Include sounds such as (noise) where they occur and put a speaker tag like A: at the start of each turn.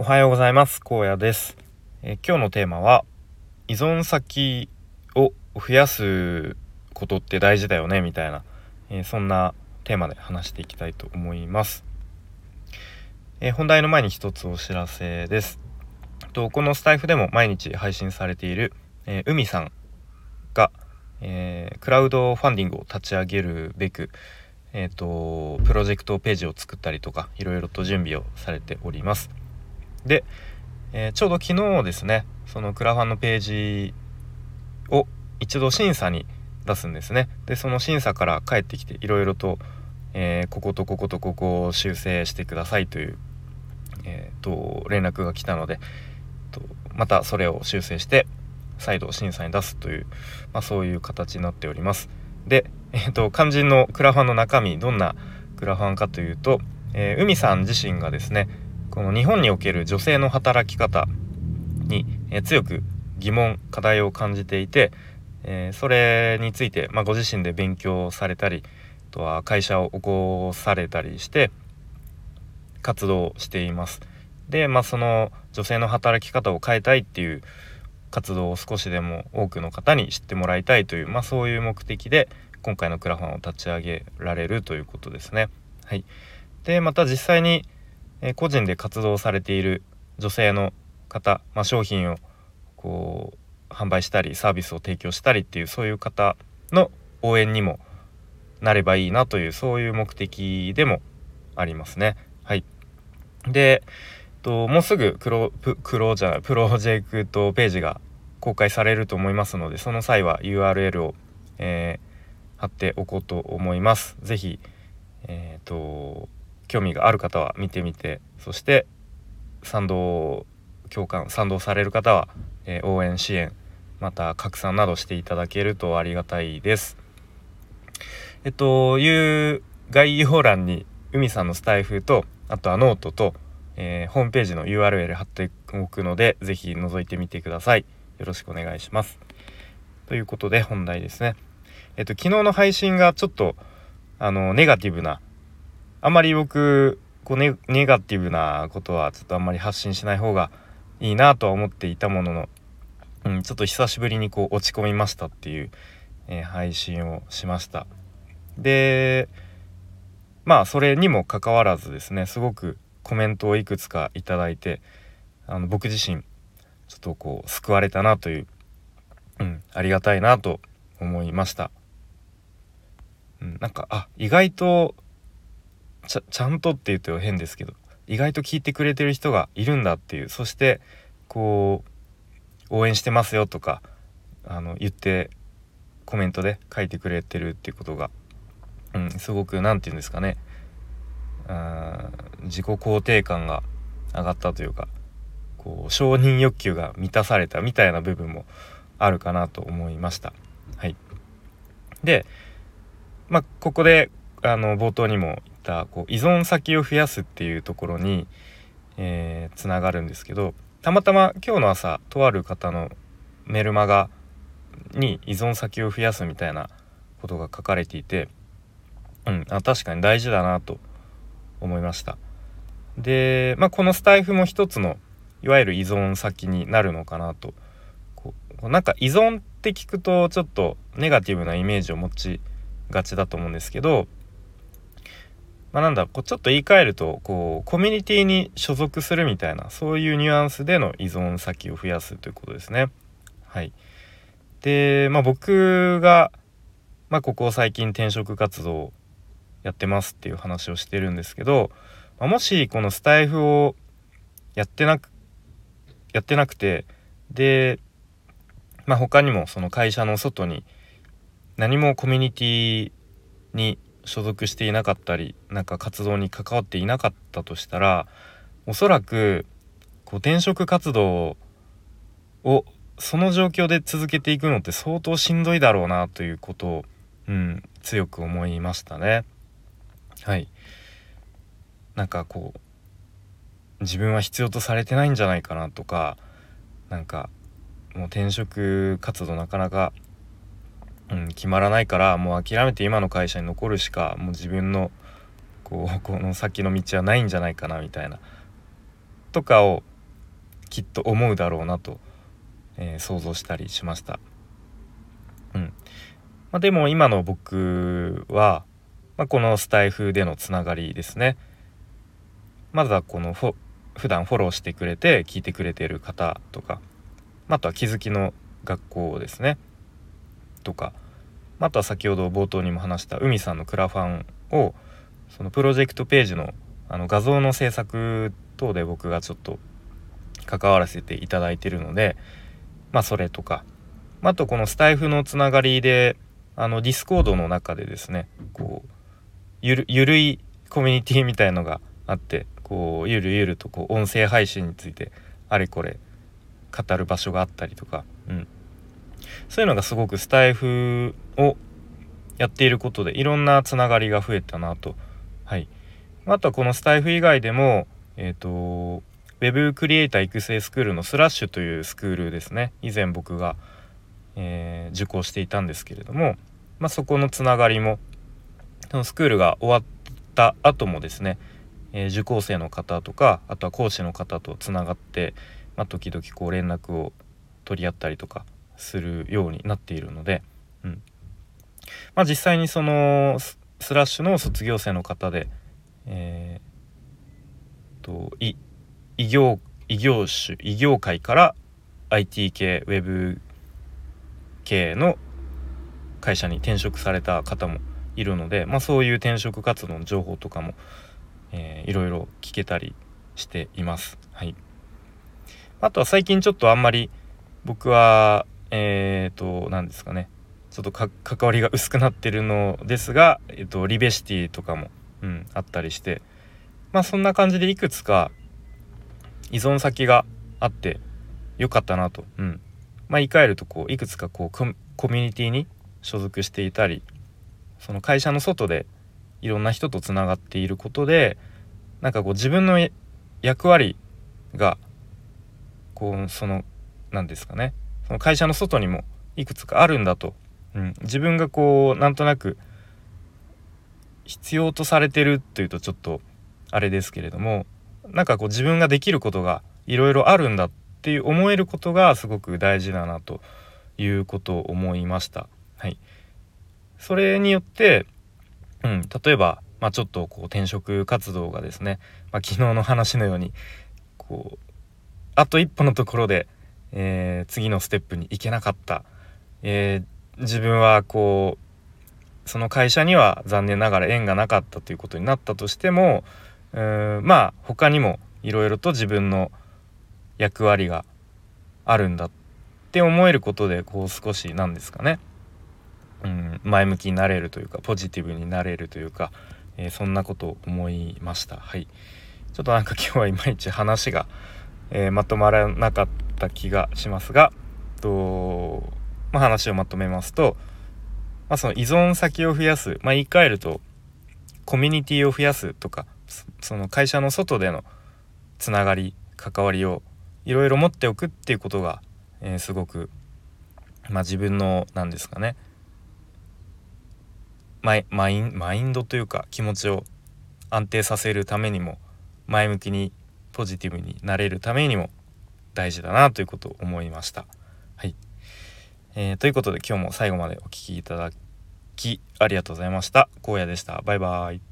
A: おはようございます。高野です、え、今日のテーマは依存先を増やすことって大事だよねみたいな、え、そんなテーマで話していきたいと思います、え、本題の前に一つお知らせです。とこのスタイフでも毎日配信されている、え海さんが、えクラウドファンディングを立ち上げるべくえーとプロジェクトページを作ったりとかいろいろと準備をされております。で、えー、ちょうど昨日ですねそのクラファンのページを一度審査に出すんですね。でその審査から帰ってきていろいろと、えー、こことこことここを修正してくださいという、えーと、連絡が来たのでとまたそれを修正して再度審査に出すという、まあ、そういう形になっております。で、えーと肝心のクラファンの中身どんなクラファンかというと、えー、海さん自身がですねこの日本における女性の働き方に、え強く疑問課題を感じていて、え、それについて、まあ、ご自身で勉強されたりあとは会社を起こされたりして活動しています。で、まあ、その女性の働き方を変えたいっていう活動を少しでも多くの方に知ってもらいたいという、まあ、そういう目的で今回のクラファンを立ち上げられるということですね。はい、でまた実際にえ個人で活動されている女性の方、まあ、商品をこう販売したりサービスを提供したりっていうそういう方の応援にもなればいいなというそういう目的でもありますね。はい、でともうすぐクロクロじゃないプロジェクトページが公開されると思いますのでその際は URL を、えー、貼っておこうと思います。ぜひえっ、ー、と興味がある方は見てみてそして賛同共感賛同される方は、えー、応援支援また拡散などしていただけるとありがたいです。えっという概要欄に海さんのスタイフとあとはノートと、えー、ホームページの URL 貼っておくので是非覗いてみてください。よろしくお願いします。ということで本題ですね。えっと昨日の配信がちょっとあのネガティブなあんまり僕こうネネガティブなことはちょっとあんまり発信しない方がいいなとは思っていたものの、うん、ちょっと久しぶりにこう落ち込みましたっていう、えー、配信をしました。でまあそれにもかかわらずですねすごくコメントをいくつかいただいてあの僕自身ちょっとこう救われたなという、うん、ありがたいなと思いました、うん、なんかあ意外とちゃちゃんとって言うと変ですけど意外と聞いてくれてる人がいるんだっていう。そしてこう応援してますよとかあの言ってコメントで書いてくれてるっていうことが、うん、すごく何て言うんですかね。あ自己肯定感が上がったというかこう承認欲求が満たされたみたいな部分もあるかなと思いました。はい、でまあここであの冒頭にもたこう依存先を増やすっていうところに、えー、つながるんですけどたまたま今日の朝とある方のメルマガに依存先を増やすみたいなことが書かれていて、うん、あ確かに大事だなと思いました。で、まあ、このスタイフも一つのいわゆる依存先になるのかなとこうなんか依存って聞くとちょっとネガティブなイメージを持ちがちだと思うんですけどまあ、なんだこうちょっと言い換えるとこうコミュニティに所属するみたいなそういうニュアンスでの依存先を増やすということですね。はい、で、まあ、僕が、まあ、ここ最近転職活動やってますっていう話をしてるんですけど、まあ、もしこのスタイフをやってなくやってなくてで、まあ、他にもその会社の外に何もコミュニティに所属していなかったりなんか活動に関わっていなかったとしたらおそらくこう転職活動をその状況で続けていくのって相当しんどいだろうなということを、うん、強く思いましたね。はいなんかこう自分は必要とされてないんじゃないかなとかなんかもう転職活動なかなかうん、決まらないからもう諦めて今の会社に残るしかもう自分のこう (laughs) この先の道はないんじゃないかなみたいなとかをきっと思うだろうなと、えー、想像したりしました。うん。まあ、でも今の僕は、まあ、このスタイフでのつながりですね。まずはこのフ普段フォローしてくれて聞いてくれてる方とかあとは気づきの学校ですね。とかあとは先ほど冒頭にも話した海さんのクラファンをそのプロジェクトページのあの画像の制作等で僕がちょっと関わらせていただいてるのでまあそれとかあとこのスタエフのつながりであのディスコードの中でですねこうゆるゆるいコミュニティみたいのがあってこうゆるゆるとこう音声配信についてあれこれ語る場所があったりとか、うん、そういうのがすごくスタイフをやっていることでいろんなつながりが増えたなと。はい、あとはこのスタイフ以外でも、えーと、ウェブクリエイター育成スクールのスラッシュというスクールですね以前僕が、えー、受講していたんですけれども、まあ、そこのつながりもそのスクールが終わった後もですね、えー、受講生の方とかあとは講師の方とつながって、まあ、時々こう連絡を取り合ったりとかするようになっているので、うんまあ、実際にそのスラッシュの卒業生の方で、えー、と異業異業種異業界から IT 系ウェブ系の会社に転職された方もいるので、まあ、そういう転職活動の情報とかも、えー、いろいろ聞けたりしています。はい、あとは最近ちょっとあんまり僕はえっ、ー、と何ですかね。ちょっと関わりが薄くなってるのですが、えっ、ー、と、リベシティとかも、うん、あったりして。まあそんな感じでいくつか依存先があってよかったなと、うん、まあ言い換えるとこういくつかこうコミュニティに所属していたりその会社の外でいろんな人とつながっていることでなんかこう自分の役割がこうその何ですかね。その会社の外にもいくつかあるんだと、うん、自分がこうなんとなく必要とされてるというとちょっとあれですけれどもなんかこう自分ができることがいろいろあるんだっていう思えることがすごく大事だなということを思いました。はい、それによって、うん、例えば、まあ、ちょっとこう転職活動がですね、まあ、昨日の話のようにこうあと一歩のところで、えー、次のステップに行けなかった、えー、自分はこうその会社には残念ながら縁がなかったということになったとしてもうんまあ他にもいろいろと自分の役割があるんだって思えることでこう少し何ですかね。うん、前向きになれるというかポジティブになれるというか、えー、そんなことを思いました。はい。ちょっとなんか今日はいまいち話が、え、まとまらなかっった気がしますがと、まあ、話をまとめますと、まあ、その依存先を増やす、まあ、言い換えるとコミュニティを増やすとかその会社の外でのつながり関わりをいろいろ持っておくっていうことが、えー、すごく、まあ、自分の何ですかねマイマインマインドというか気持ちを安定させるためにも前向きにポジティブになれるためにも大事だなということを思いました。はい、えー、ということで今日も最後までお聴きいただきありがとうございました。荒野でした。バイバイ。